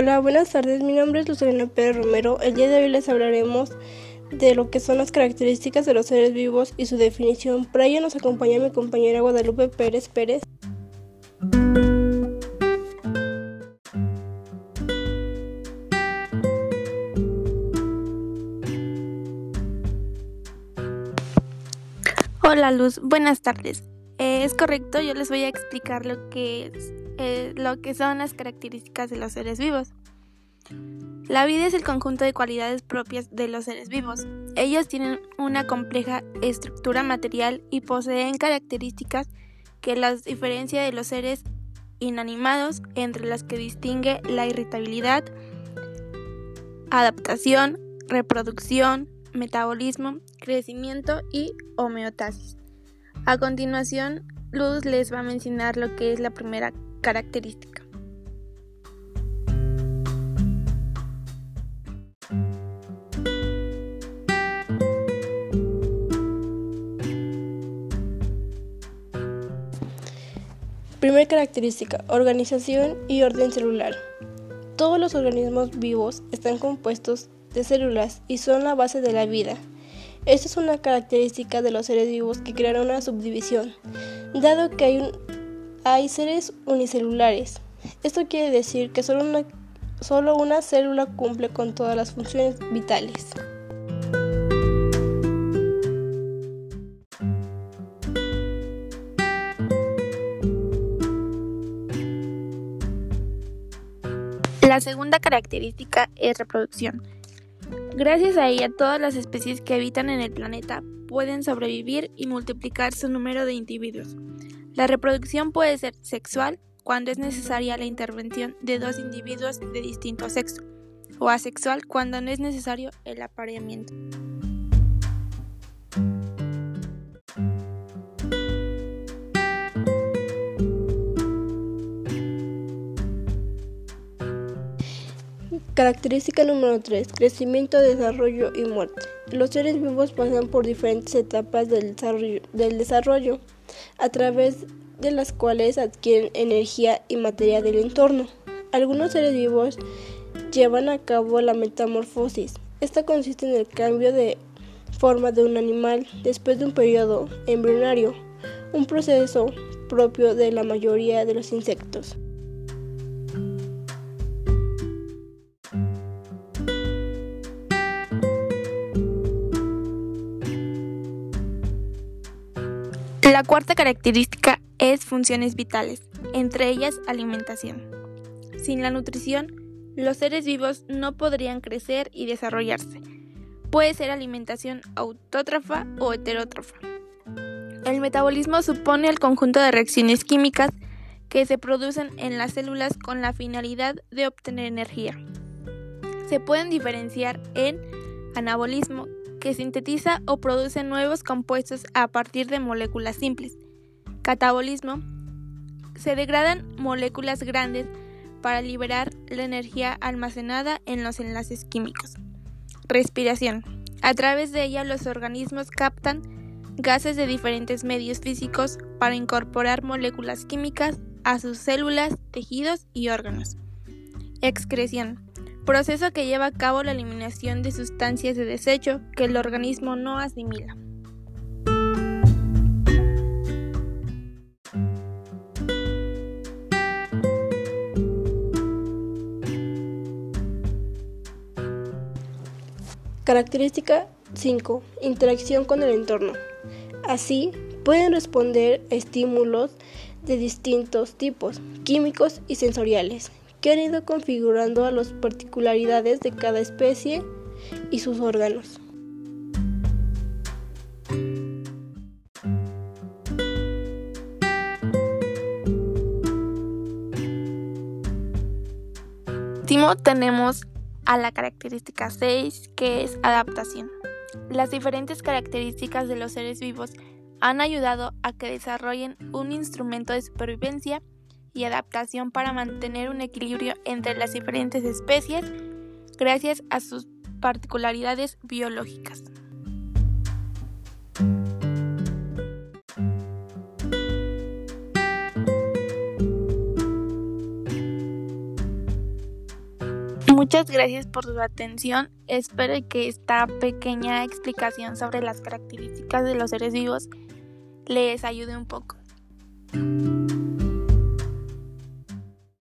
Hola, buenas tardes. Mi nombre es Luciana Pérez Romero. El día de hoy les hablaremos de lo que son las características de los seres vivos y su definición. Para ello nos acompaña mi compañera Guadalupe Pérez Pérez. Hola Luz, buenas tardes. Eh, es correcto, yo les voy a explicar lo que es eh, lo que son las características de los seres vivos. La vida es el conjunto de cualidades propias de los seres vivos. Ellos tienen una compleja estructura material y poseen características que las diferencia de los seres inanimados, entre las que distingue la irritabilidad, adaptación, reproducción, metabolismo, crecimiento y homeostasis. A continuación, Luz les va a mencionar lo que es la primera característica. Primera característica, organización y orden celular. Todos los organismos vivos están compuestos de células y son la base de la vida. Esta es una característica de los seres vivos que crearon una subdivisión, dado que hay un hay seres unicelulares. Esto quiere decir que solo una, solo una célula cumple con todas las funciones vitales. La segunda característica es reproducción. Gracias a ella, todas las especies que habitan en el planeta pueden sobrevivir y multiplicar su número de individuos. La reproducción puede ser sexual cuando es necesaria la intervención de dos individuos de distinto sexo, o asexual cuando no es necesario el apareamiento. Característica número 3. Crecimiento, desarrollo y muerte. Los seres vivos pasan por diferentes etapas del desarrollo, del desarrollo a través de las cuales adquieren energía y materia del entorno. Algunos seres vivos llevan a cabo la metamorfosis. Esta consiste en el cambio de forma de un animal después de un periodo embrionario, un proceso propio de la mayoría de los insectos. La cuarta característica es funciones vitales, entre ellas alimentación. Sin la nutrición, los seres vivos no podrían crecer y desarrollarse. Puede ser alimentación autótrofa o heterótrofa. El metabolismo supone el conjunto de reacciones químicas que se producen en las células con la finalidad de obtener energía. Se pueden diferenciar en anabolismo, que sintetiza o produce nuevos compuestos a partir de moléculas simples. Catabolismo. Se degradan moléculas grandes para liberar la energía almacenada en los enlaces químicos. Respiración. A través de ella los organismos captan gases de diferentes medios físicos para incorporar moléculas químicas a sus células, tejidos y órganos. Excreción proceso que lleva a cabo la eliminación de sustancias de desecho que el organismo no asimila. Característica 5. Interacción con el entorno. Así, pueden responder a estímulos de distintos tipos, químicos y sensoriales, que han ido configurando a las particularidades de cada especie y sus órganos. Último tenemos a la característica 6 que es adaptación. Las diferentes características de los seres vivos han ayudado a que desarrollen un instrumento de supervivencia y adaptación para mantener un equilibrio entre las diferentes especies gracias a sus particularidades biológicas. Muchas gracias por su atención. Espero que esta pequeña explicación sobre las características de los seres vivos les ayude un poco.